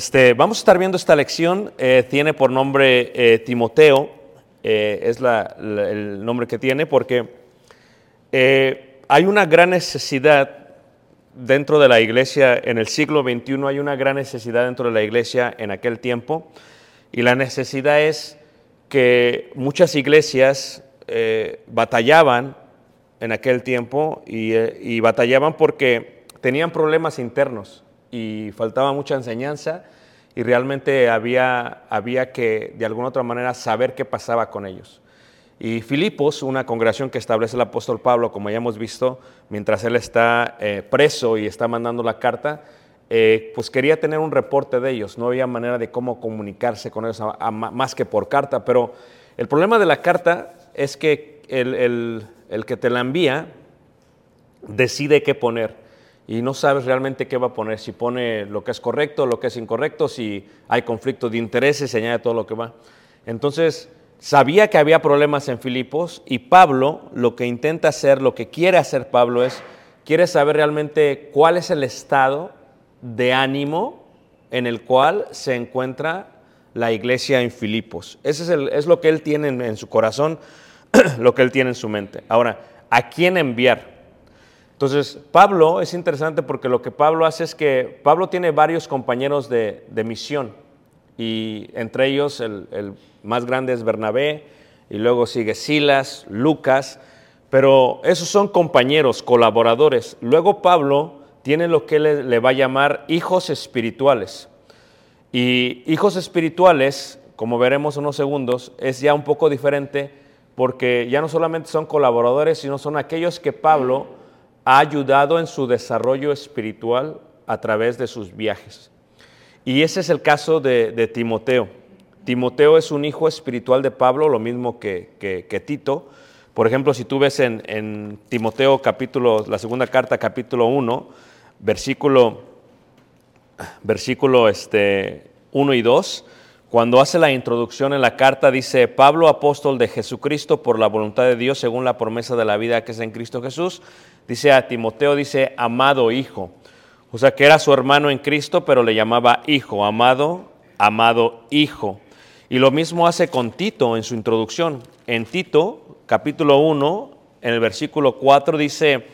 Este, vamos a estar viendo esta lección, eh, tiene por nombre eh, Timoteo, eh, es el nombre que tiene porque hay una gran necesidad dentro de la iglesia en el siglo XXI, hay una gran necesidad dentro de la iglesia en aquel tiempo y la necesidad es que muchas iglesias batallaban en aquel tiempo y batallaban porque tenían problemas internos y faltaba mucha enseñanza y realmente había, había que de alguna otra manera saber qué pasaba con ellos. Y Filipos, una congregación que establece el apóstol Pablo, como ya hemos visto, mientras él está eh, preso y está mandando la carta, eh, pues quería tener un reporte de ellos. No había manera de cómo comunicarse con ellos más que por carta. Pero el problema de la carta es que el- el que te la envía decide qué poner y no sabes realmente qué va a poner, si pone lo que es correcto, lo que es incorrecto, si hay conflicto de intereses, se añade todo lo que va. Entonces, sabía que había problemas en Filipos y Pablo lo que intenta hacer, lo que quiere hacer Pablo es, quiere saber realmente cuál es el estado de ánimo en el cual se encuentra la iglesia en Filipos. Ese es, el- es lo que él tiene en, en su corazón, lo que él tiene en su mente. Ahora, ¿a quién enviar? Entonces, Pablo es interesante porque lo que Pablo hace es que Pablo tiene varios compañeros de, de misión y entre ellos el, el más grande es Bernabé y luego sigue Silas, Lucas, pero esos son compañeros, colaboradores. Luego Pablo tiene lo que le, le va a llamar hijos espirituales. Y hijos espirituales, como veremos unos segundos, es ya un poco diferente porque ya no solamente son colaboradores, sino son aquellos que Pablo ha ayudado en su desarrollo espiritual a través de sus viajes. Y ese es el caso de, de Timoteo. Timoteo es un hijo espiritual de Pablo, lo mismo que, que- Tito. Por ejemplo, si tú ves en, en Timoteo capítulo, la segunda carta, capítulo 1, versículo versículo este, 1 y 2, cuando hace la introducción en la carta, dice, Pablo, apóstol de Jesucristo, por la voluntad de Dios, según la promesa de la vida que es en Cristo Jesús, dice a Timoteo, dice, amado hijo. O sea, que era su hermano en Cristo, pero le llamaba hijo, amado, amado hijo. Y lo mismo hace con Tito en su introducción. En Tito, capítulo 1, en el versículo 4 dice,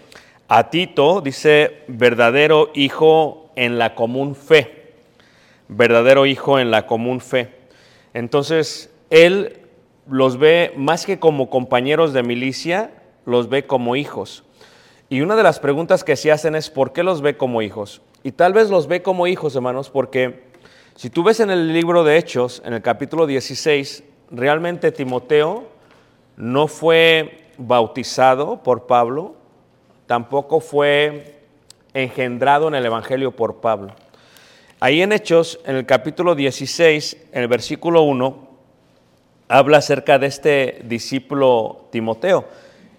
a Tito, dice, verdadero hijo en la común fe. Verdadero hijo en la común fe. Entonces, él los ve más que como compañeros de milicia, los ve como hijos. Y una de las preguntas que se hacen es, ¿por qué los ve como hijos? Y tal vez los ve como hijos, hermanos, porque si tú ves en el libro de Hechos, en el capítulo 16, realmente Timoteo no fue bautizado por Pablo, tampoco fue engendrado en el Evangelio por Pablo. Ahí en Hechos, en el capítulo 16, en el versículo 1, habla acerca de este discípulo Timoteo.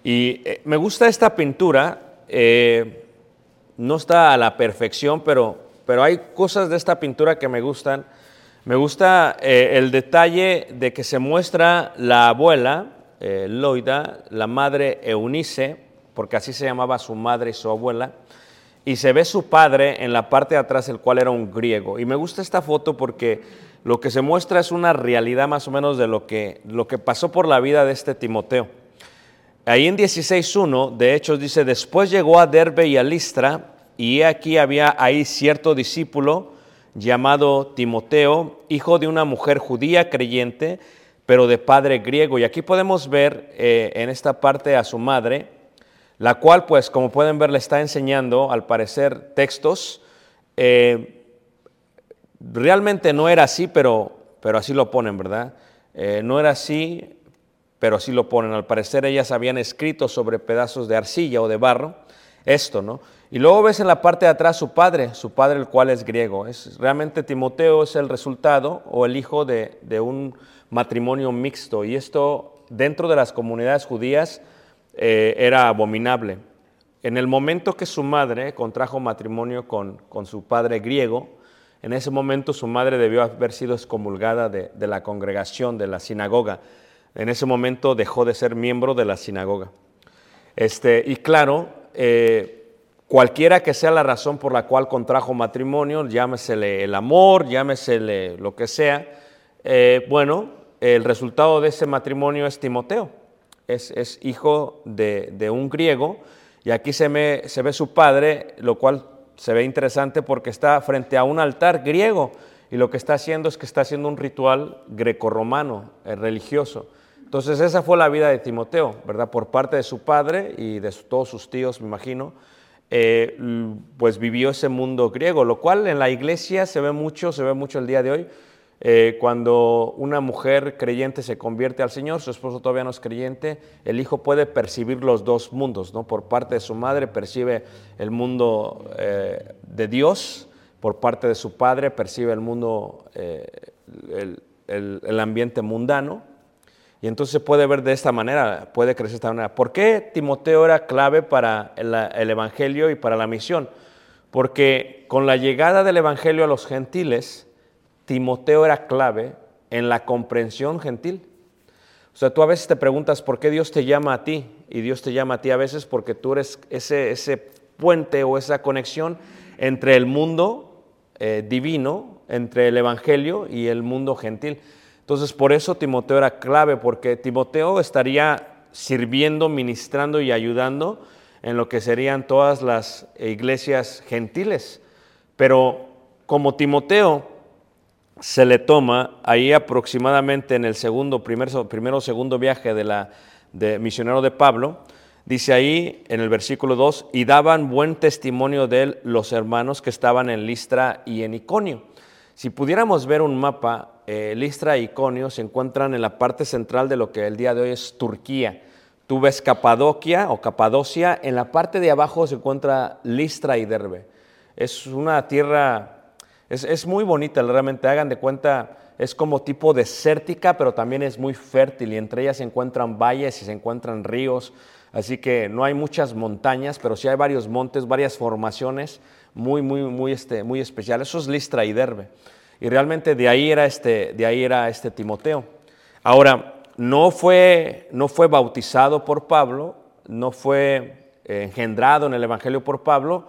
Y eh, me gusta esta pintura, eh, no está a la perfección, pero, pero hay cosas de esta pintura que me gustan. Me gusta eh, el detalle de que se muestra la abuela, Loida, la madre Eunice, porque así se llamaba su madre y su abuela, y se ve su padre en la parte de atrás, el cual era un griego. Y me gusta esta foto porque lo que se muestra es una realidad más o menos de lo que, lo que pasó por la vida de este Timoteo. Ahí en 16.1, de hecho, dice, después llegó a Derbe y a Listra, y aquí había ahí cierto discípulo llamado Timoteo, hijo de una mujer judía creyente, pero de padre griego. Y aquí podemos ver eh, en esta parte a su madre, la cual, pues, como pueden ver, le está enseñando, al parecer, textos. Eh, realmente no era así, pero, pero así lo ponen, ¿verdad? Eh, no era así, pero así lo ponen. Al parecer ellas habían escrito sobre pedazos de arcilla o de barro esto, ¿no? Y luego ves en la parte de atrás su padre, su padre el cual es griego. Es, realmente Timoteo es el resultado o el hijo de, de un matrimonio mixto. Y esto dentro de las comunidades judías eh, era abominable. En el momento que su madre contrajo matrimonio con, con, su padre griego, en ese momento su madre debió haber sido excomulgada de, de la congregación, de la sinagoga. En ese momento dejó de ser miembro de la sinagoga. Este, y claro, eh, cualquiera que sea la razón por la cual contrajo matrimonio, llámesele el amor, llámesele lo que sea, eh, bueno, el resultado de ese matrimonio es Timoteo, es, es hijo de, de, un griego, y aquí se, me, se ve su padre, lo cual se ve interesante porque está frente a un altar griego, y lo que está haciendo es que está haciendo un ritual grecorromano, eh, religioso. Entonces esa fue la vida de Timoteo, ¿verdad? Por parte de su padre y de todos sus tíos, me imagino, eh, pues vivió ese mundo griego, lo cual en la iglesia se ve mucho, se ve mucho el día de hoy. Eh, cuando una mujer creyente se convierte al Señor, su esposo todavía no es creyente, el hijo puede percibir los dos mundos, ¿no? Por parte de su madre percibe el mundo eh, de Dios, por parte de su padre percibe el mundo, el, el, el ambiente mundano, y entonces puede ver de esta manera, puede crecer de esta manera. ¿Por qué Timoteo era clave para el, el, Evangelio y para la misión? Porque con la llegada del Evangelio a los gentiles, Timoteo era clave en la comprensión gentil. O sea, tú a veces te preguntas por qué Dios te llama a ti, y Dios te llama a ti a veces porque tú eres ese, ese puente o esa conexión entre el mundo eh, divino, entre el Evangelio y el mundo gentil. Entonces, por eso Timoteo era clave, porque Timoteo estaría sirviendo, ministrando y ayudando en lo que serían todas las iglesias gentiles. Pero como Timoteo se le toma ahí aproximadamente en el segundo, primero, primero segundo viaje de la de misionero de Pablo, dice ahí en el versículo 2, y daban buen testimonio de él los hermanos que estaban en Listra y en Iconio. Si pudiéramos ver un mapa, eh, Listra e Iconio se encuentran en la parte central de lo que el día de hoy es Turquía. Tú ves Capadocia o Capadocia, en la parte de abajo se encuentra Listra y Derbe. Es una tierra, es, es muy bonita, realmente hagan de cuenta, es como tipo desértica, pero también es muy fértil y entre ellas se encuentran valles y se encuentran ríos. Así que no hay muchas montañas, pero sí hay varios montes, varias formaciones muy, muy, muy, este, muy especial. Eso es Listra y Derbe. Y realmente de ahí era este, de ahí era este Timoteo. Ahora, no fue, no fue bautizado por Pablo, no fue eh, engendrado en el Evangelio por Pablo,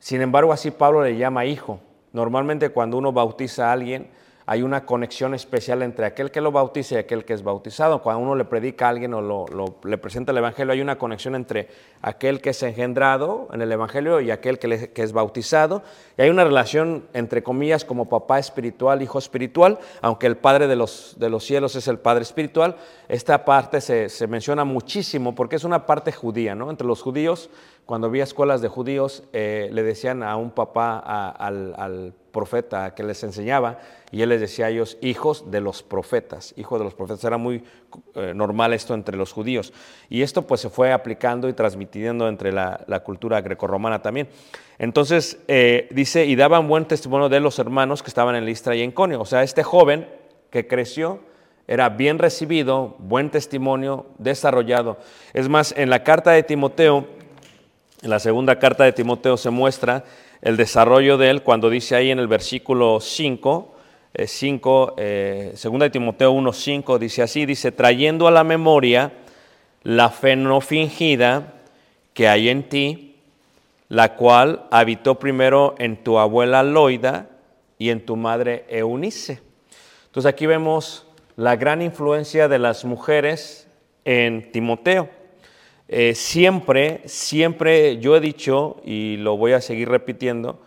sin embargo así Pablo le llama hijo. Normalmente cuando uno bautiza a alguien, hay una conexión especial entre aquel que lo bautiza y aquel que es bautizado. Cuando uno le predica a alguien o le presenta el Evangelio, hay una conexión entre aquel que es engendrado en el Evangelio y aquel que, es bautizado. Y hay una relación, entre comillas, como papá espiritual, hijo espiritual, aunque el Padre de los, de los cielos es el Padre espiritual. Esta parte se, se menciona muchísimo porque es una parte judía, ¿no? Entre los judíos, cuando había escuelas de judíos, eh, le decían a un papá, al, al profeta que les enseñaba, y él les decía a ellos, hijos de los profetas, hijos de los profetas. Era muy eh, normal esto entre los judíos. Y esto pues se fue aplicando y transmitiendo entre la, cultura grecorromana también. Entonces, eh, dice, y daban buen testimonio de los hermanos que estaban en Listra y en Conio. O sea, este joven que creció, era bien recibido, buen testimonio, desarrollado. Es más, en la carta de Timoteo, en la segunda carta de Timoteo se muestra el desarrollo de él cuando dice ahí en el versículo 5, eh, 5 eh, segunda de Timoteo 1, 5, dice así, dice, trayendo a la memoria la fe no fingida que hay en ti, la cual habitó primero en tu abuela Loida y en tu madre Eunice. Entonces aquí vemos la gran influencia de las mujeres en Timoteo. Eh, siempre, siempre yo he dicho, y lo voy a seguir repitiendo,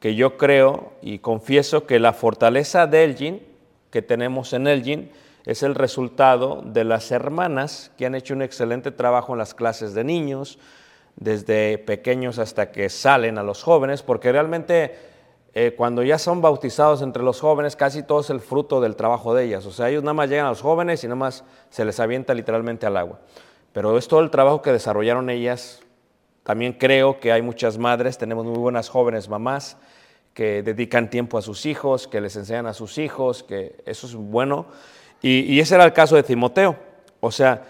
que yo creo y confieso que la fortaleza de Elgin, que tenemos en Elgin, es el resultado de las hermanas que han hecho un excelente trabajo en las clases de niños, desde pequeños hasta que salen a los jóvenes, porque realmente eh, cuando ya son bautizados entre los jóvenes, casi todo es el fruto del trabajo de ellas. O sea, ellos nada más llegan a los jóvenes y nada más se les avienta literalmente al agua. Pero es todo el trabajo que desarrollaron ellas. También creo que hay muchas madres, tenemos muy buenas jóvenes mamás que dedican tiempo a sus hijos, que les enseñan a sus hijos, que eso es bueno. Y, ese era el caso de Timoteo. O sea,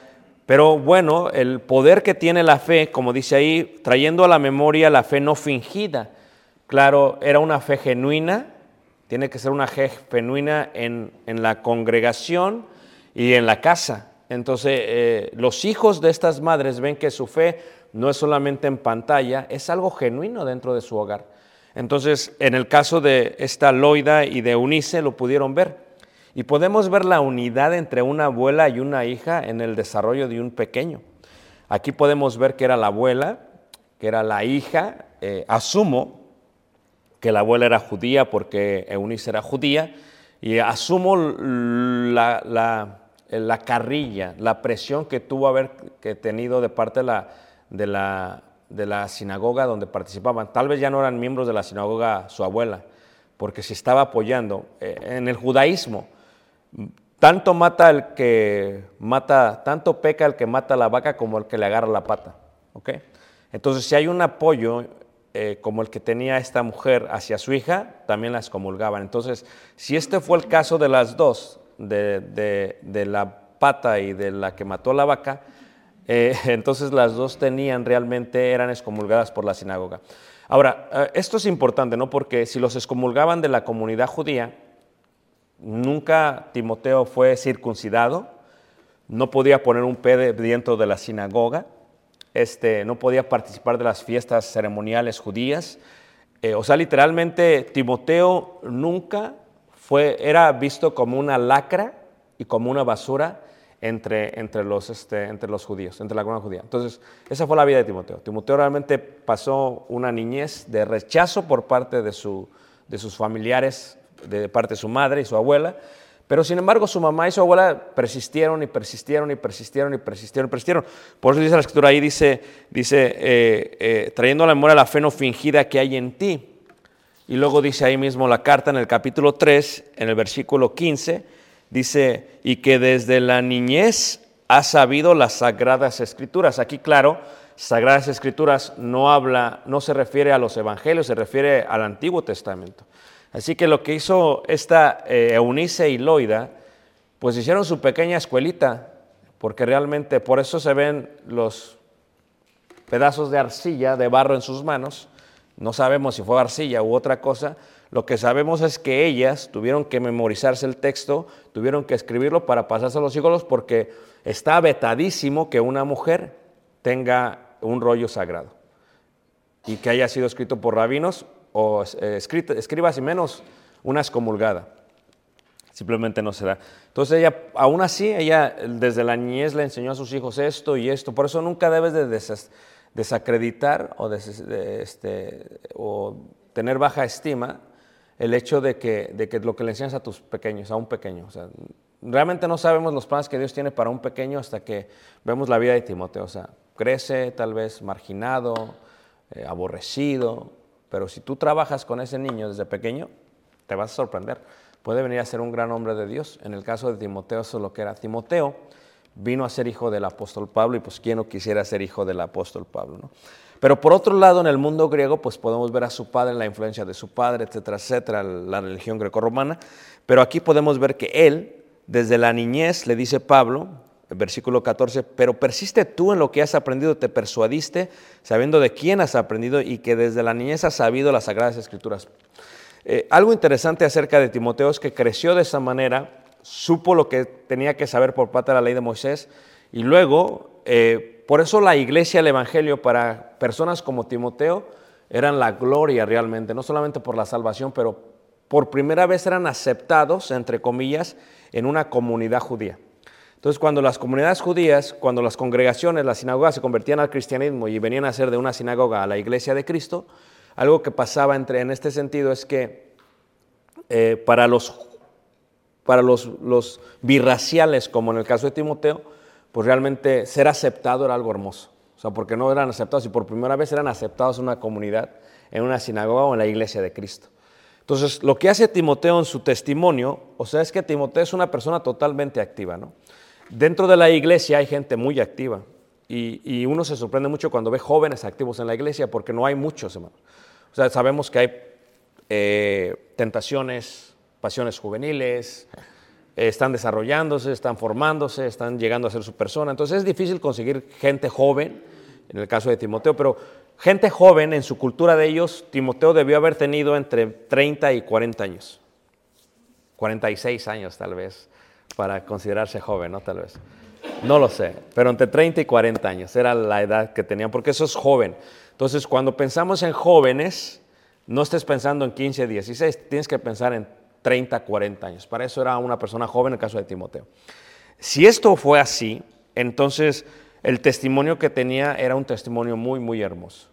pero bueno, el poder que tiene la fe, como dice ahí, trayendo a la memoria la fe no fingida. Claro, era una fe genuina, tiene que ser una fe genuina en, en la congregación y en la casa. Entonces, eh, los hijos de estas madres ven que su fe no es solamente en pantalla, es algo genuino dentro de su hogar. Entonces, en el caso de esta Loida y de Eunice lo pudieron ver. Y podemos ver la unidad entre una abuela y una hija en el desarrollo de un pequeño. Aquí podemos ver que era la abuela, que era la hija, eh, asumo que la abuela era judía porque Eunice era judía, y asumo la, la, la carrilla, la presión que tuvo haber que tenido de parte de la, de, la, de la sinagoga donde participaban. Tal vez ya no eran miembros de la sinagoga su abuela, porque se estaba apoyando. Eh, en el judaísmo, tanto mata el que mata, tanto peca el que mata la vaca como el que le agarra la pata. ¿ok? Entonces, si hay un apoyo eh, como el que tenía esta mujer hacia su hija, también la excomulgaban. Entonces, si este fue el caso de las dos, de, de- la pata y de la que mató la vaca, eh, entonces las dos tenían realmente, eran excomulgadas por la sinagoga. Ahora, eh, esto es importante, ¿no? Porque si los excomulgaban de la comunidad judía, nunca Timoteo fue circuncidado, no podía poner un pie de- dentro de la sinagoga, este, no podía participar de las fiestas ceremoniales judías. Eh, o sea, literalmente Timoteo nunca fue, era visto como una lacra y como una basura entre, entre, los, este, entre los judíos, entre la comunidad judía. Entonces, esa fue la vida de Timoteo. Timoteo realmente pasó una niñez de rechazo por parte de, su, de sus familiares, de parte de su madre y su abuela, pero sin embargo su mamá y su abuela persistieron y persistieron y persistieron y persistieron y persistieron. Por eso dice la escritura ahí, dice, dice eh, eh, trayendo a la memoria la fe no fingida que hay en ti. Y luego dice ahí mismo la carta en el capítulo 3, en el versículo 15, dice, y que desde la niñez ha sabido las sagradas escrituras. Aquí, claro, sagradas escrituras no habla, no se refiere a los evangelios, se refiere al Antiguo Testamento. Así que lo que hizo esta eh, Eunice y Loida, pues hicieron su pequeña escuelita, porque realmente por eso se ven los pedazos de arcilla, de barro en sus manos. No sabemos si fue arcilla u otra cosa. Lo que sabemos es que ellas tuvieron que memorizarse el texto, tuvieron que escribirlo para pasarse a los hijos porque está vetadísimo que una mujer tenga un rollo sagrado y que haya sido escrito por rabinos o eh, escrito- escribas y menos una excomulgada. Simplemente no se da. Entonces ella, aún así, ella desde la niñez le enseñó a sus hijos esto y esto. Por eso nunca debes de desas- desacreditar este, o tener baja estima el hecho de que, de que lo que le enseñas a tus pequeños, a un pequeño. Realmente no sabemos los planes que Dios tiene para un pequeño hasta que vemos la vida de Timoteo. O sea, crece tal vez marginado, eh, aborrecido, pero si tú trabajas con ese niño desde pequeño, te vas a sorprender. Puede venir a ser un gran hombre de Dios. En el caso de Timoteo, eso es lo que era. Timoteo vino a ser hijo del apóstol Pablo y pues quién no quisiera ser hijo del apóstol Pablo, ¿no? Pero por otro lado, en el mundo griego, pues podemos ver a su padre, la influencia de su padre, etcétera, etcétera, la religión grecorromana. Pero aquí podemos ver que él, desde la niñez, le dice Pablo, versículo 14, pero persiste tú en lo que has aprendido, te persuadiste, sabiendo de quién has aprendido y que desde la niñez has sabido las sagradas escrituras. Eh, algo interesante acerca de Timoteo es que creció de esa manera, supo lo que tenía que saber por parte de la ley de Moisés y luego, eh, por eso la iglesia, el evangelio para personas como Timoteo eran la gloria realmente, no solamente por la salvación, pero por primera vez eran aceptados, entre comillas, en una comunidad judía. Entonces, cuando las comunidades judías, cuando las congregaciones, las sinagogas se convertían al cristianismo y venían a ser de una sinagoga a la iglesia de Cristo, algo que pasaba entre, en este sentido es que eh, para los, para los, los birraciales, como en el caso de Timoteo, pues realmente ser aceptado era algo hermoso. O sea, porque no eran aceptados y por primera vez eran aceptados en una comunidad, en una sinagoga o en la iglesia de Cristo. Entonces, lo que hace Timoteo en su testimonio, o sea, es que Timoteo es una persona totalmente activa, ¿no? Dentro de la iglesia hay gente muy activa y, y uno se sorprende mucho cuando ve jóvenes activos en la iglesia porque no hay muchos, hermano. O sea, sabemos que hay eh, tentaciones, pasiones juveniles, eh, están desarrollándose, están formándose, están llegando a ser su persona. Entonces es difícil conseguir gente joven, en el caso de Timoteo, pero gente joven en su cultura de ellos, Timoteo debió haber tenido entre 30 y 40 años. 46 años tal vez, para considerarse joven, ¿no? Tal vez. No lo sé, pero entre 30 y 40 años era la edad que tenían, porque eso es joven. Entonces, cuando pensamos en jóvenes, no estés pensando en 15, 16, tienes que pensar en 30, 40 años. Para eso era una persona joven en el caso de Timoteo. Si esto fue así, entonces el testimonio que tenía era un testimonio muy, muy hermoso.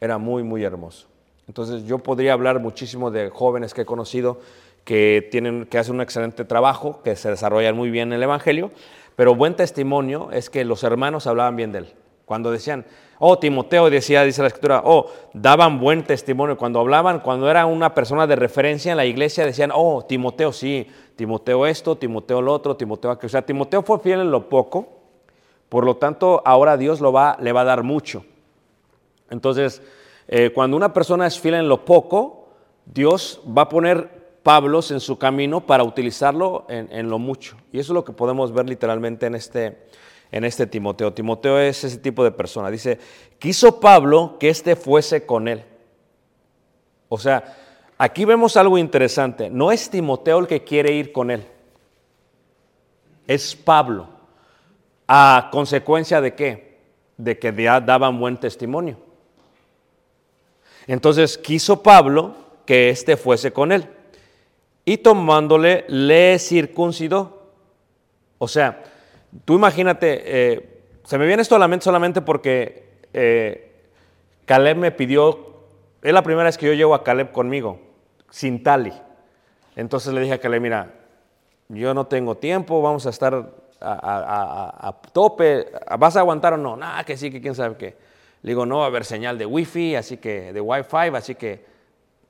Era muy, muy hermoso. Entonces yo podría hablar muchísimo de jóvenes que he conocido que, tienen, que hacen un excelente trabajo, que se desarrollan muy bien en el Evangelio, pero buen testimonio es que los hermanos hablaban bien de él. Cuando decían, oh, Timoteo decía, dice la escritura, oh, daban buen testimonio. Cuando hablaban, cuando era una persona de referencia en la iglesia, decían, oh, Timoteo sí, Timoteo esto, Timoteo lo otro, Timoteo aquello. O sea, Timoteo fue fiel en lo poco, por lo tanto, ahora Dios lo va, le va a dar mucho. Entonces, eh, cuando una persona es fiel en lo poco, Dios va a poner Pablos en su camino para utilizarlo en, en lo mucho. Y eso es lo que podemos ver literalmente en este, en este Timoteo. Timoteo es ese tipo de persona. Dice, quiso Pablo que éste fuese con él. O sea, aquí vemos algo interesante. No es Timoteo el que quiere ir con él. Es Pablo. ¿A consecuencia de qué? De que ya daban buen testimonio. Entonces quiso Pablo que éste fuese con él. Y tomándole, le circuncidó. O sea, Tú imagínate, eh, se me viene esto a la mente solamente porque eh, Caleb me pidió, es la primera vez que yo llevo a Caleb conmigo, sin tali. Entonces le dije a Caleb, mira, yo no tengo tiempo, vamos a estar a, tope, ¿vas a aguantar o no? Nada, que sí, que quién sabe qué. Le digo, no va a haber señal de wifi, así que, de wifi, así que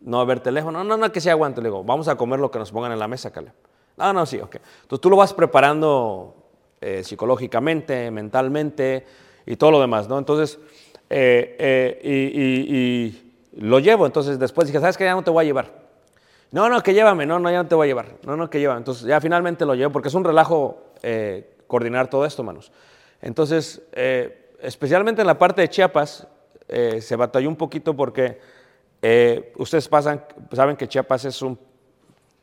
no va a haber teléfono. No, no, no, que sí aguante. Le digo, vamos a comer lo que nos pongan en la mesa, Caleb. No, no, sí, ok. Entonces tú lo vas preparando eh, psicológicamente, mentalmente y todo lo demás, ¿no? Entonces, eh, eh, y, lo llevo. Entonces después dije, ¿sabes qué? Ya no te voy a llevar. No, no, que llévame. No, no, ya no te voy a llevar. No, no, que llévame. Entonces ya finalmente lo llevo porque es un relajo coordinar todo esto, manos. Entonces, especialmente en la parte de Chiapas, se batalló un poquito porque ustedes pasan, saben que Chiapas es un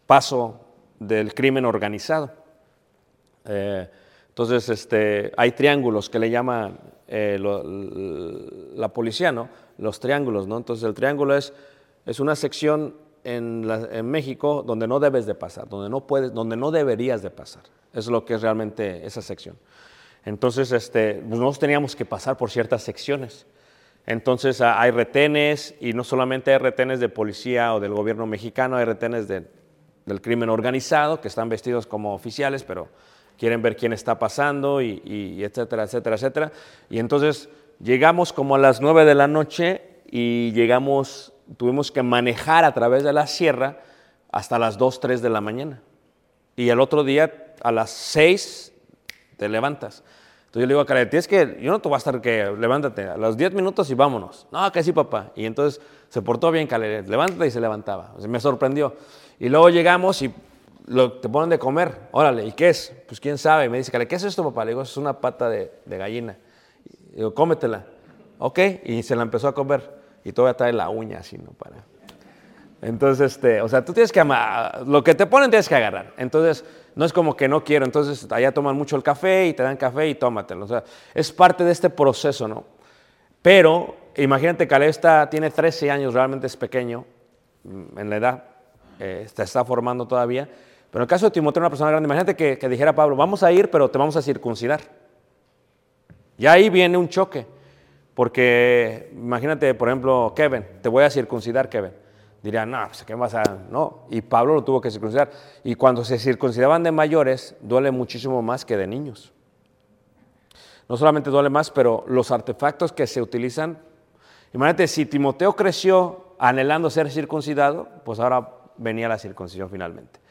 paso del crimen organizado. Entonces, este, hay triángulos que le llaman eh, lo- la policía, ¿no? Los triángulos, ¿no? Entonces, el triángulo es, es una sección en, la- en México donde no debes de pasar, donde no puedes, donde no deberías de pasar. Es lo que es realmente esa sección. Entonces, este, nosotros teníamos que pasar por ciertas secciones. Entonces, hay retenes, y no solamente hay retenes de policía o del gobierno mexicano, hay retenes de- del crimen organizado, que están vestidos como oficiales, pero quieren ver quién está pasando, y, etcétera, etcétera, etcétera. Y entonces, llegamos como a las 9 de la noche y llegamos, tuvimos que manejar a través de la sierra hasta las 2, 3 de la mañana. Y el otro día a las 6 te levantas. Entonces yo le digo a tienes que, yo no te voy a estar que, levántate, a los 10 minutos y vámonos. No, que sí, papá. Y entonces se portó bien Caleb, levántate y se levantaba. O sea, me sorprendió. Y luego llegamos y lo, te ponen de comer. Órale, ¿y qué es? Pues quién sabe. Me dice, ¿qué es esto, papá? Le digo, es una pata de, de gallina. Y digo, cómetela. Ok, y se la empezó a comer. Y todavía trae la uña así, ¿no? Para... Entonces, este, o sea, tú tienes que amar, lo que te ponen tienes que agarrar. Entonces, no es como que no quiero, entonces allá toman mucho el café y te dan café y tómatelo. O sea, es parte de este proceso, ¿no? Pero imagínate, Caleb está, tiene 13 años, realmente es pequeño mm, en la edad, eh, se está formando todavía. Pero en el caso de Timoteo, una persona grande, imagínate que, que dijera Pablo, vamos a ir, pero te vamos a circuncidar. Ya ahí viene un choque, porque imagínate, por ejemplo, Kevin, te voy a circuncidar, Kevin. Dirían, no, pues ¿qué vas a...? No, y Pablo lo tuvo que circuncidar. Y cuando se circuncidaban de mayores, duele muchísimo más que de niños. No solamente duele más, pero los artefactos que se utilizan... Imagínate, si Timoteo creció anhelando ser circuncidado, pues ahora venía la circuncisión finalmente.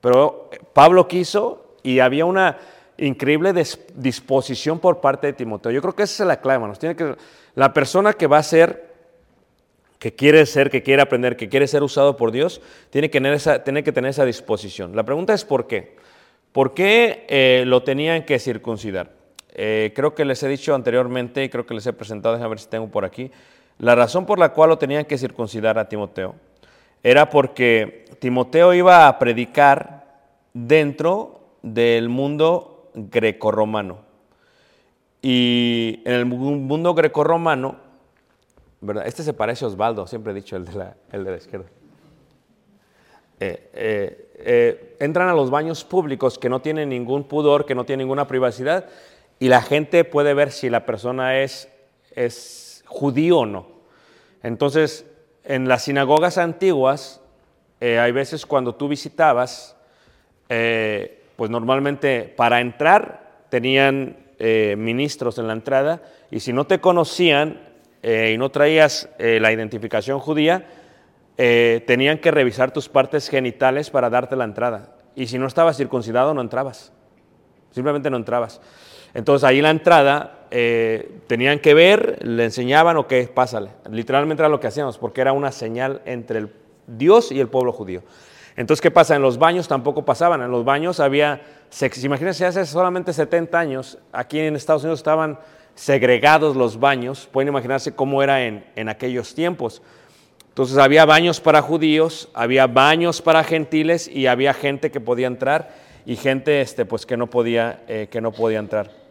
Pero Pablo quiso y había una increíble disposición por parte de Timoteo. Yo creo que esa es la clave, hermanos. Tiene que, la persona que va a ser que quiere ser, que quiere aprender, que quiere ser usado por Dios, tiene que tener esa, que tener esa disposición. La pregunta es ¿por qué? ¿Por qué eh, lo tenían que circuncidar? Eh, creo que les he dicho anteriormente y creo que les he presentado, déjame ver si tengo por aquí, la razón por la cual lo tenían que circuncidar a Timoteo era porque Timoteo iba a predicar dentro del mundo grecorromano. Y en el mundo grecorromano, ¿verdad? Este se parece a Osvaldo, siempre he dicho, el de la, el de la izquierda. Eh, eh, eh, entran a los baños públicos que no tienen ningún pudor, que no tienen ninguna privacidad, y la gente puede ver si la persona es, es judío o no. Entonces, en las sinagogas antiguas, hay veces cuando tú visitabas, pues normalmente para entrar tenían ministros en la entrada, y si no te conocían, eh, y no traías eh, la identificación judía, eh, tenían que revisar tus partes genitales para darte la entrada. Y si no estabas circuncidado, no entrabas. Simplemente no entrabas. Entonces ahí la entrada tenían que ver, le enseñaban, o qué, pásale. Literalmente era lo que hacíamos, porque era una señal entre el Dios y el pueblo judío. Entonces, ¿qué pasa? En los baños tampoco pasaban. En los baños había, imagínense, hace solamente 70 años, aquí en Estados Unidos estaban segregados los baños, pueden imaginarse cómo era en, en aquellos tiempos. Entonces había baños para judíos, había baños para gentiles y había gente que podía entrar y gente este, pues, que, no podía, eh, que no podía entrar.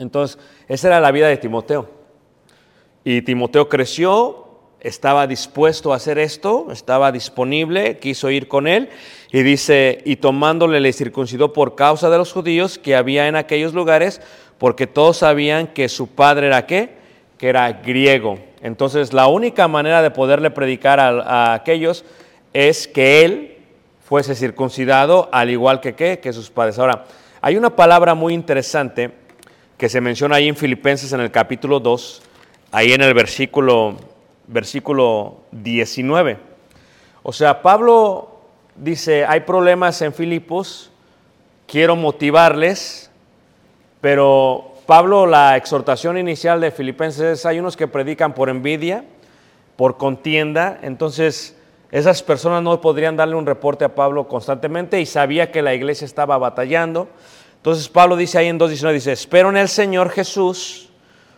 Entonces, esa era la vida de Timoteo. Y Timoteo creció, estaba dispuesto a hacer esto, estaba disponible, quiso ir con él y dice, y tomándole le circuncidó por causa de los judíos que había en aquellos lugares, porque todos sabían que su padre era qué, que era griego. Entonces la única manera de poderle predicar a, aquellos es que él fuese circuncidado al igual que qué, que sus padres. Ahora, hay una palabra muy interesante que se menciona ahí en Filipenses en el capítulo 2, ahí en el versículo, versículo 19. O sea, Pablo dice, hay problemas en Filipos, quiero motivarles, pero Pablo, la exhortación inicial de Filipenses es, hay unos que predican por envidia, por contienda, entonces esas personas no podrían darle un reporte a Pablo constantemente y sabía que la iglesia estaba batallando. Entonces Pablo dice ahí en 2.19, dice, espero en el Señor Jesús.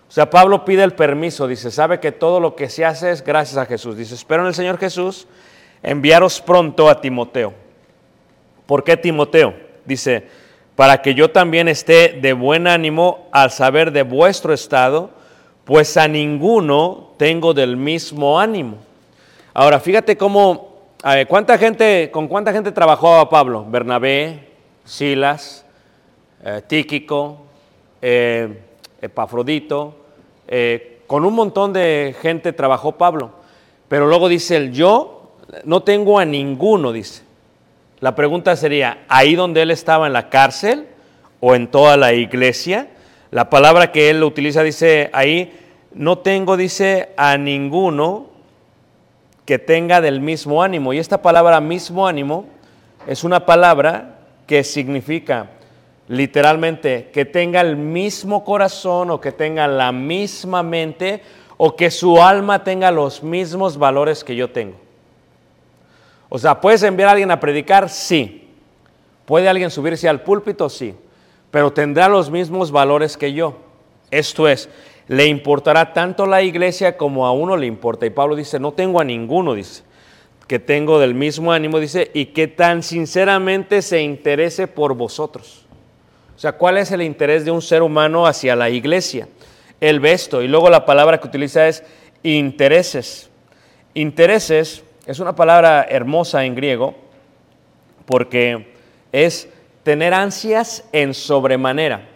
O sea, Pablo pide el permiso, dice, sabe que todo lo que se hace es gracias a Jesús. Dice, espero en el Señor Jesús, enviaros pronto a Timoteo. ¿Por qué Timoteo? Dice, para que yo también esté de buen ánimo al saber de vuestro estado, pues a ninguno tengo del mismo ánimo. Ahora, fíjate cómo, ¿cuánta gente, ¿con cuánta gente trabajó Pablo? Bernabé, Silas, eh, Tíquico, eh, Epafrodito, eh, con un montón de gente trabajó Pablo. Pero luego dice el yo, no tengo a ninguno, dice. La pregunta sería, ¿ahí donde él estaba en la cárcel o en toda la iglesia? La palabra que él utiliza dice ahí, no tengo, dice, a ninguno que tenga del mismo ánimo. Y esta palabra mismo ánimo es una palabra que significa literalmente que tenga el mismo corazón o que tenga la misma mente o que su alma tenga los mismos valores que yo tengo. O sea, ¿puedes enviar a alguien a predicar? Sí. ¿Puede alguien subirse al púlpito? Sí. Pero tendrá los mismos valores que yo. Esto es, le importará tanto la iglesia como a uno le importa. Y Pablo dice, no tengo a ninguno, dice, que tengo del mismo ánimo, dice, y que tan sinceramente se interese por vosotros. O sea, ¿cuál es el interés de un ser humano hacia la iglesia? El vesto. Y luego la palabra que utiliza es intereses. Intereses es una palabra hermosa en griego porque es tener ansias en sobremanera.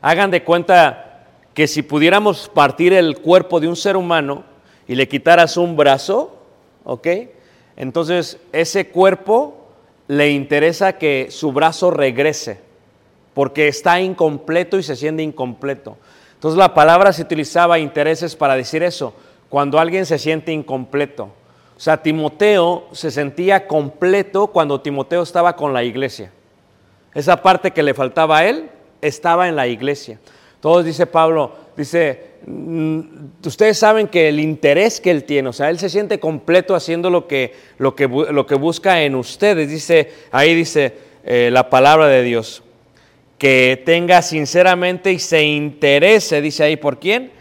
Hagan de cuenta que si pudiéramos partir el cuerpo de un ser humano y le quitaras un brazo, ¿ok? Entonces ese cuerpo le interesa que su brazo regrese, porque está incompleto y se siente incompleto. Entonces la palabra se utilizaba intereses para decir eso, cuando alguien se siente incompleto. O sea, Timoteo se sentía completo cuando Timoteo estaba con la iglesia. Esa parte que le faltaba a él estaba en la iglesia. Todos dice Pablo, dice, mm, ustedes saben que el interés que él tiene, o sea, él se siente completo haciendo lo que, lo que, lo que busca en ustedes. Dice, ahí dice eh, la palabra de Dios, que tenga sinceramente y se interese, dice ahí, ¿por quién?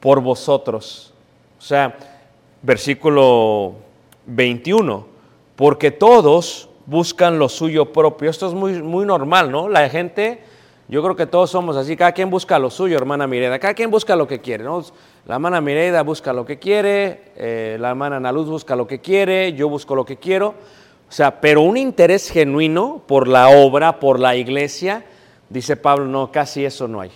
Por vosotros. O sea, versículo 21, porque todos buscan lo suyo propio. Esto es muy, muy normal, ¿no? La gente, yo creo que todos somos así, cada quien busca lo suyo, hermana Mireda, cada quien busca lo que quiere, ¿no? La hermana Mireda busca lo que quiere, eh, la hermana Ana Luz busca lo que quiere, yo busco lo que quiero. O sea, pero un interés genuino por la obra, por la iglesia, dice Pablo, no, casi eso no hay.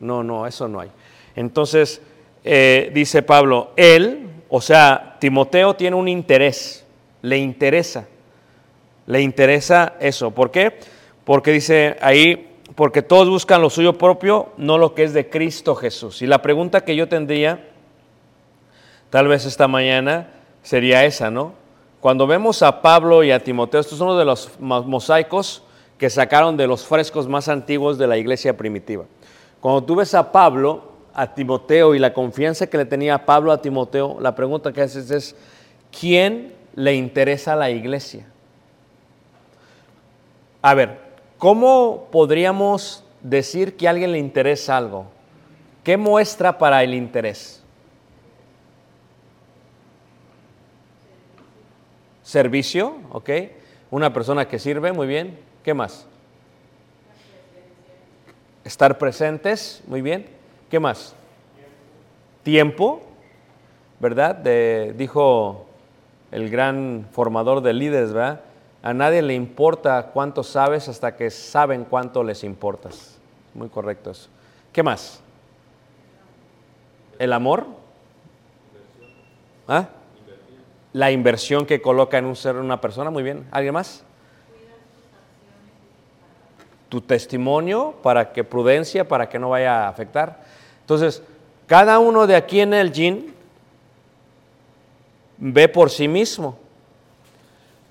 No, no, eso no hay. Entonces, eh, dice Pablo, él, o sea, Timoteo tiene un interés, le interesa, le interesa eso. ¿Por qué? Porque dice ahí, porque todos buscan lo suyo propio, no lo que es de Cristo Jesús. Y la pregunta que yo tendría, tal vez esta mañana, sería esa, ¿no? Cuando vemos a Pablo y a Timoteo, esto es uno de los mo- mosaicos que sacaron de los frescos más antiguos de la iglesia primitiva. Cuando tú ves a Pablo, a Timoteo y la confianza que le tenía Pablo a Timoteo, la pregunta que haces es, ¿quién le interesa a la iglesia? A ver, ¿cómo podríamos decir que a alguien le interesa algo? ¿Qué muestra para el interés? Servicio, ¿ok? Una persona que sirve, muy bien. ¿Qué más? Estar presentes, muy bien. ¿Qué más? Tiempo, ¿verdad? Dijo el gran formador de líderes, ¿verdad? A nadie le importa cuánto sabes hasta que saben cuánto les importas. Muy correcto eso. ¿Qué más? ¿El amor? ¿Ah? La inversión que coloca en un ser una persona, muy bien. ¿Alguien más? Tu testimonio para que prudencia, para que no vaya a afectar. Entonces, cada uno de aquí en el yin ve por sí mismo.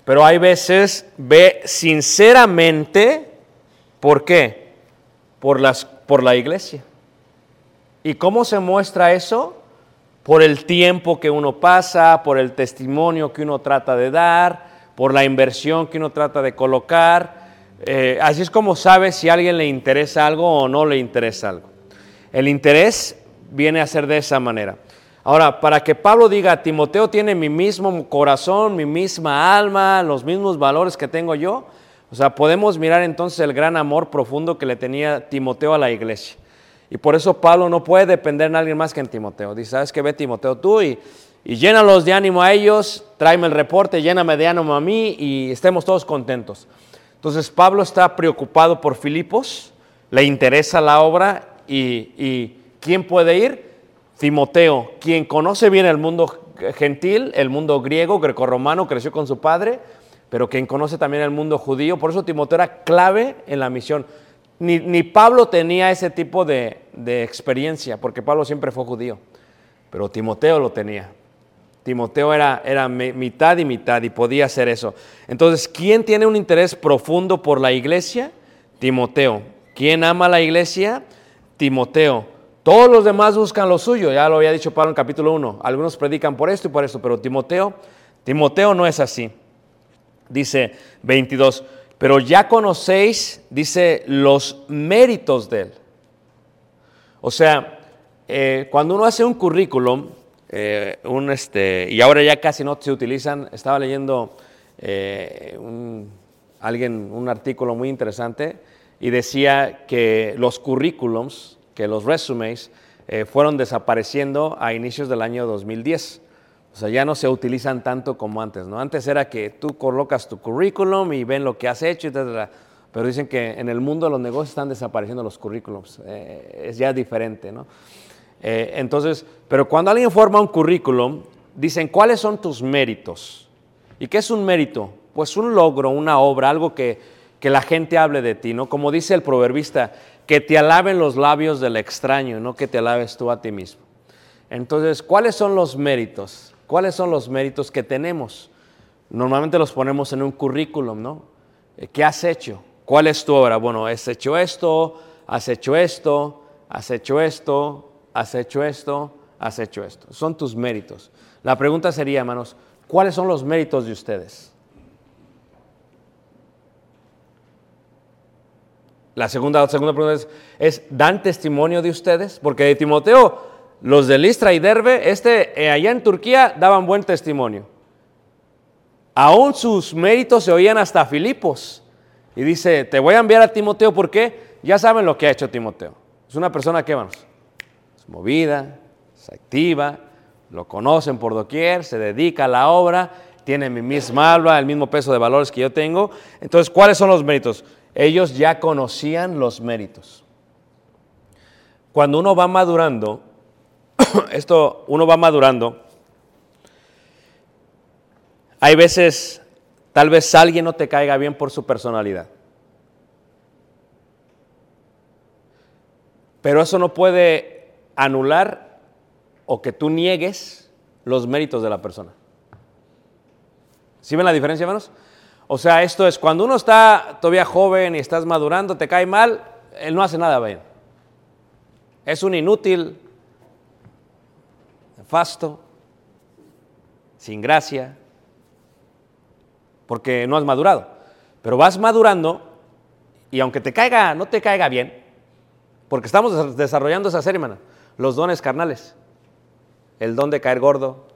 Pero hay veces ve sinceramente, ¿por qué? Por, las, por la iglesia. ¿Y cómo se muestra eso? Por el tiempo que uno pasa, por el testimonio que uno trata de dar, por la inversión que uno trata de colocar. Eh, así es como sabe si a alguien le interesa algo o no le interesa algo. El interés viene a ser de esa manera. Ahora, para que Pablo diga, Timoteo tiene mi mismo corazón, mi misma alma, los mismos valores que tengo yo, o sea, podemos mirar entonces el gran amor profundo que le tenía Timoteo a la iglesia. Y por eso Pablo no puede depender de alguien más que en Timoteo. Dice, ¿sabes qué? Ve Timoteo tú y, y llénalos de ánimo a ellos, tráeme el reporte, lléname de ánimo a mí y estemos todos contentos. Entonces Pablo está preocupado por Filipos, le interesa la obra y, ¿quién puede ir? Timoteo, quien conoce bien el mundo gentil, el mundo griego, grecorromano, creció con su padre, pero quien conoce también el mundo judío. Por eso Timoteo era clave en la misión. Ni, Pablo tenía ese tipo de experiencia, porque Pablo siempre fue judío. pero Timoteo lo tenía. Timoteo era, era mi- mitad y mitad y podía hacer eso. Entonces, ¿quién tiene un interés profundo por la iglesia? Timoteo. ¿Quién ama la iglesia? Timoteo. Todos los demás buscan lo suyo, ya lo había dicho Pablo en capítulo 1. Algunos predican por esto y por esto, pero Timoteo, Timoteo no es así. Dice 22, pero ya conocéis, dice, los méritos de él. O sea, eh, cuando uno hace un currículum, eh, un este, y ahora ya casi no se utilizan, estaba leyendo eh, un, alguien, un artículo muy interesante y decía que los currículums, que los resumes, eh, fueron desapareciendo a inicios del año 2010. O sea, ya no se utilizan tanto como antes, ¿no? Antes era que tú colocas tu currículum y ven lo que has hecho, etc. Pero dicen que en el mundo de los negocios están desapareciendo los currículums. Eh, es ya diferente, ¿no? Eh, entonces, pero cuando alguien forma un currículum, dicen, ¿cuáles son tus méritos? ¿Y qué es un mérito? Pues un logro, una obra, algo que, que la gente hable de ti, ¿no? Como dice el proverbista, que te alaben los labios del extraño, no que te alabes tú a ti mismo. Entonces, ¿cuáles son los méritos? ¿Cuáles son los méritos que tenemos? Normalmente los ponemos en un currículum, ¿no? Eh, ¿Qué has hecho? ¿Cuál es tu obra? Bueno, has hecho esto, has hecho esto, has hecho esto, has hecho esto, has hecho esto. Son tus méritos. La pregunta sería, hermanos, ¿cuáles son los méritos de ustedes? La segunda, segunda pregunta es, ¿dan testimonio de ustedes? Porque de Timoteo, los de Listra y Derbe, este, eh, allá en Turquía, daban buen testimonio. Aún sus méritos se oían hasta Filipos. Y dice, te voy a enviar a Timoteo porque ya saben lo que ha hecho Timoteo. Es una persona que, hermanos, movida, es activa, lo conocen por doquier, se dedica a la obra, tiene mi misma alma, el mismo peso de valores que yo tengo. Entonces, ¿cuáles son los méritos? Ellos ya conocían los méritos. Cuando uno va madurando, esto uno va madurando, hay veces, tal vez alguien no te caiga bien por su personalidad. Pero eso no puede anular o que tú niegues los méritos de la persona. ¿Sí ven la diferencia, hermanos? O sea, esto es cuando uno está todavía joven y estás madurando, te cae mal, él no hace nada bien. Es un inútil, nefasto, sin gracia, porque no has madurado. Pero vas madurando y aunque te caiga, no te caiga bien, porque estamos desarrollando esa serie, hermano, los dones carnales. El don de caer gordo,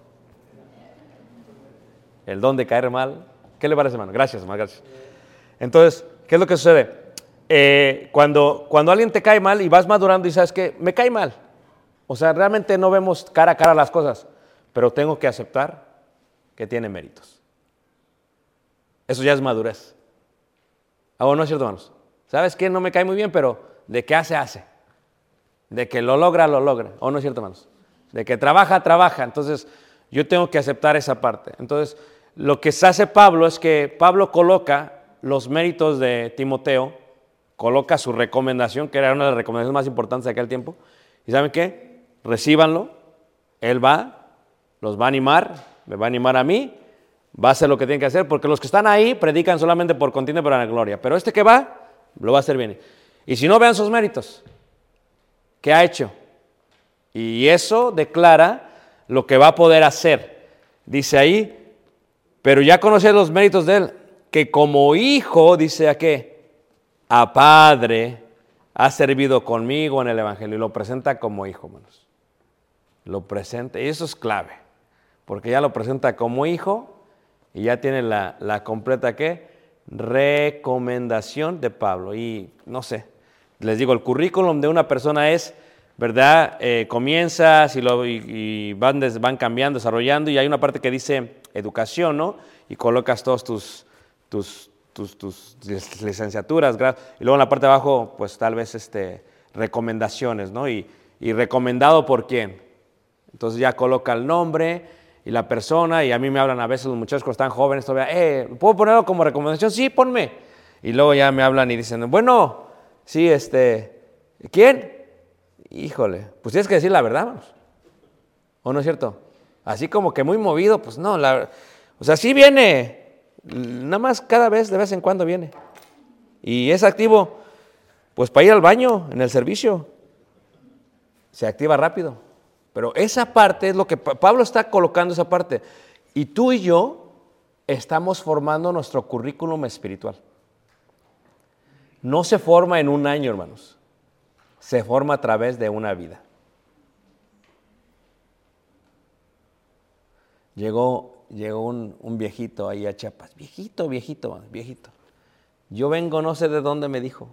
el don de caer mal. ¿Qué le parece, hermano? Gracias, hermano, gracias. Entonces, ¿qué es lo que sucede? Eh, cuando, cuando alguien te cae mal y vas madurando y sabes que me cae mal, o sea, realmente no vemos cara a cara las cosas, pero tengo que aceptar que tiene méritos. Eso ya es madurez. ¿Ah, no es cierto, hermanos? ¿Sabes qué? No me cae muy bien, pero de que hace, hace. De que lo logra, lo logra. ¿O no es cierto, hermanos? De que trabaja, trabaja. Entonces, yo tengo que aceptar esa parte. Entonces, lo que se hace Pablo es que Pablo coloca los méritos de Timoteo, coloca su recomendación, que era una de las recomendaciones más importantes de aquel tiempo. ¿Y saben qué? Recíbanlo. Él va, los va a animar, me va a animar a mí, va a hacer lo que tiene que hacer, porque los que están ahí predican solamente por continuo para la gloria. Pero este que va, lo va a hacer bien. Y si no, vean sus méritos. ¿Qué ha hecho? Y eso declara lo que va a poder hacer. Dice ahí, pero ya conoces los méritos de él, que como hijo, dice a qué, a padre, ha servido conmigo en el Evangelio. Y lo presenta como hijo, hermanos. Lo presenta, y eso es clave, porque ya lo presenta como hijo y ya tiene la, la completa qué, recomendación de Pablo. Y no sé, les digo, el currículum de una persona es, ¿verdad? Eh, comienzas y, lo, y, van, des, van cambiando, desarrollando, y hay una parte que dice educación, ¿no? Y colocas todos tus, tus, tus, tus licenciaturas, y luego en la parte de abajo, pues tal vez este, recomendaciones, ¿no? Y, y recomendado por quién. Entonces ya coloca el nombre y la persona, y a mí me hablan a veces los muchachos que están jóvenes todavía, eh, ¿puedo ponerlo como recomendación? Sí, ponme. Y luego ya me hablan y dicen, bueno, sí, este, ¿quién? Híjole, pues tienes que decir la verdad, vamos. ¿O no es cierto? Así como que muy movido, pues no. La, o sea, sí viene, nada más cada vez, de vez en cuando viene. Y es activo, pues para ir al baño, en el servicio. Se activa rápido. Pero esa parte es lo que Pa- Pablo está colocando, esa parte. Y tú y yo estamos formando nuestro currículum espiritual. No se forma en un año, hermanos. Se forma a través de una vida. Llegó, llegó un, viejito ahí a Chiapas. Viejito, viejito, viejito. Yo vengo, no sé de dónde me dijo.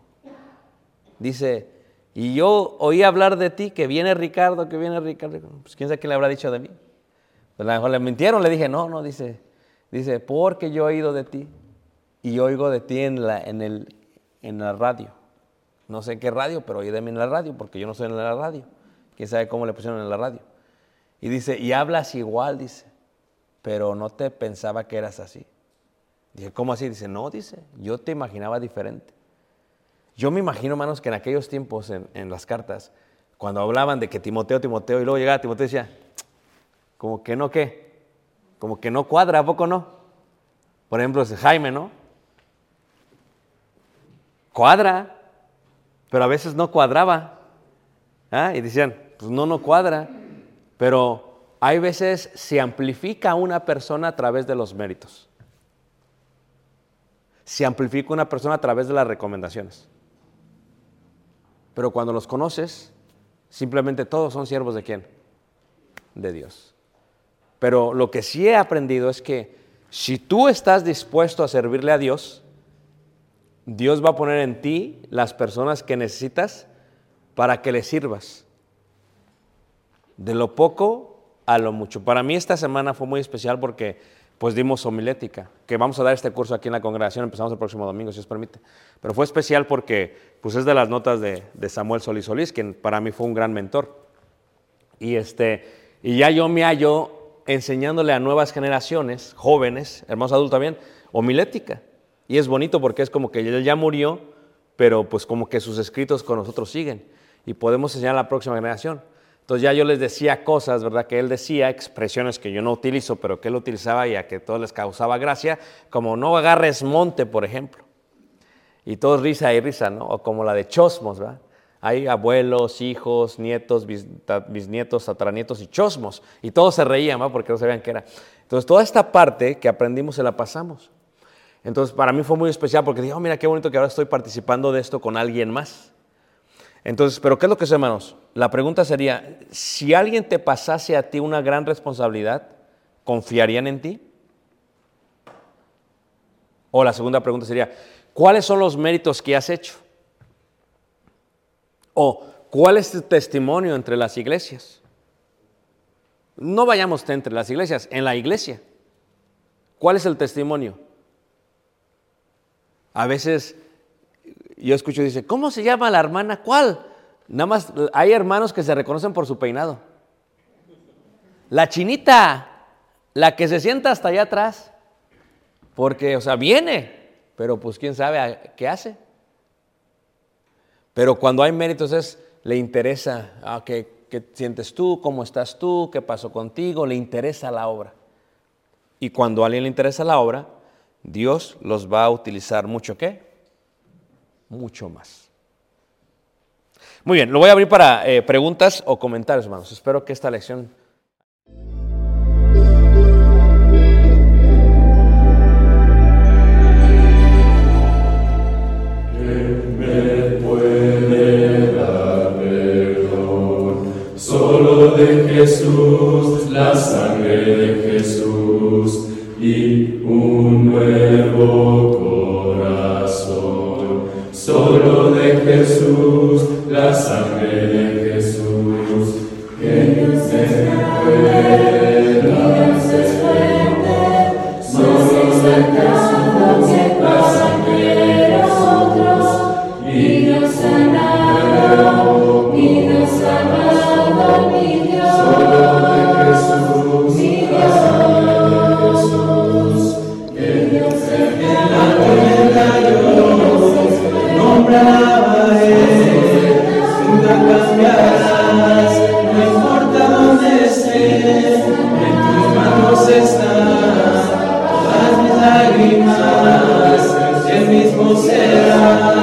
Dice, y yo oí hablar de ti, que viene Ricardo, que viene Ricardo. Pues quién sabe qué le habrá dicho de mí. Pues a lo mejor le mintieron, le dije, no, no, dice, dice, porque yo he oído de ti y oigo de ti en la, en el, en la radio. No sé qué radio, pero oí de mí en la radio, porque yo no soy en la radio. Quién sabe cómo le pusieron en la radio. Y dice, y hablas igual, dice, pero no te pensaba que eras así. Dije, ¿cómo así? Dice, no, dice, yo te imaginaba diferente. Yo me imagino, hermanos, que en aquellos tiempos, en, las cartas, cuando hablaban de que Timoteo, Timoteo, y luego llegaba Timoteo y decía, como que no, ¿qué? Como que no cuadra, ¿a poco no? Por ejemplo, Jaime, ¿no? Cuadra, pero a veces no cuadraba. ¿Ah? Y decían, pues no, no cuadra. Pero hay veces se amplifica una persona a través de los méritos. Se amplifica una persona a través de las recomendaciones. Pero cuando los conoces, simplemente todos son siervos de quién? De Dios. Pero lo que sí he aprendido es que si tú estás dispuesto a servirle a Dios, Dios va a poner en ti las personas que necesitas para que le sirvas. De lo poco a lo mucho. Para mí esta semana fue muy especial porque pues dimos homilética, que vamos a dar este curso aquí en la congregación, empezamos el próximo domingo, si os permite. Pero fue especial porque pues es de las notas de, de Samuel Solís Solís, quien para mí fue un gran mentor. Y, este, y ya yo me hallo enseñándole a nuevas generaciones, jóvenes, hermanos adultos también, homilética. Y es bonito porque es como que él ya murió, pero pues como que sus escritos con nosotros siguen. Y podemos enseñar a la próxima generación. Entonces ya yo les decía cosas, ¿verdad? Que él decía, expresiones que yo no utilizo, pero que él utilizaba y a que todos les causaba gracia, como no agarres monte, por ejemplo. Y todos risa y risa, ¿no? O como la de Chosmos, ¿verdad? Hay abuelos, hijos, nietos, bisnietos, tataranietos y chosmos. Y todos se reían, ¿verdad? Porque no sabían qué era. Entonces toda esta parte que aprendimos se la pasamos. Entonces para mí fue muy especial porque dije, oh, mira qué bonito que ahora estoy participando de esto con alguien más. Entonces, ¿pero qué es lo que es, hermanos? La pregunta sería, si alguien te pasase a ti una gran responsabilidad, ¿confiarían en ti? O la segunda pregunta sería, ¿cuáles son los méritos que has hecho? O, ¿cuál es tu testimonio entre las iglesias? No vayamos entre las iglesias, en la iglesia. ¿Cuál es el testimonio? A veces yo escucho y dice, ¿cómo se llama la hermana? ¿Cuál? Nada más hay hermanos que se reconocen por su peinado. La chinita, la que se sienta hasta allá atrás. Porque, o sea, viene, pero pues quién sabe a- qué hace. Pero cuando hay méritos es, le interesa, ah, ¿qué, qué sientes tú? ¿Cómo estás tú? ¿Qué pasó contigo? Le interesa la obra. Y cuando a alguien le interesa la obra, Dios los va a utilizar mucho qué? Mucho más. Muy bien, lo voy a abrir para eh, preguntas o comentarios, hermanos. Espero que esta lección están todas mis lágrimas, el mismo será.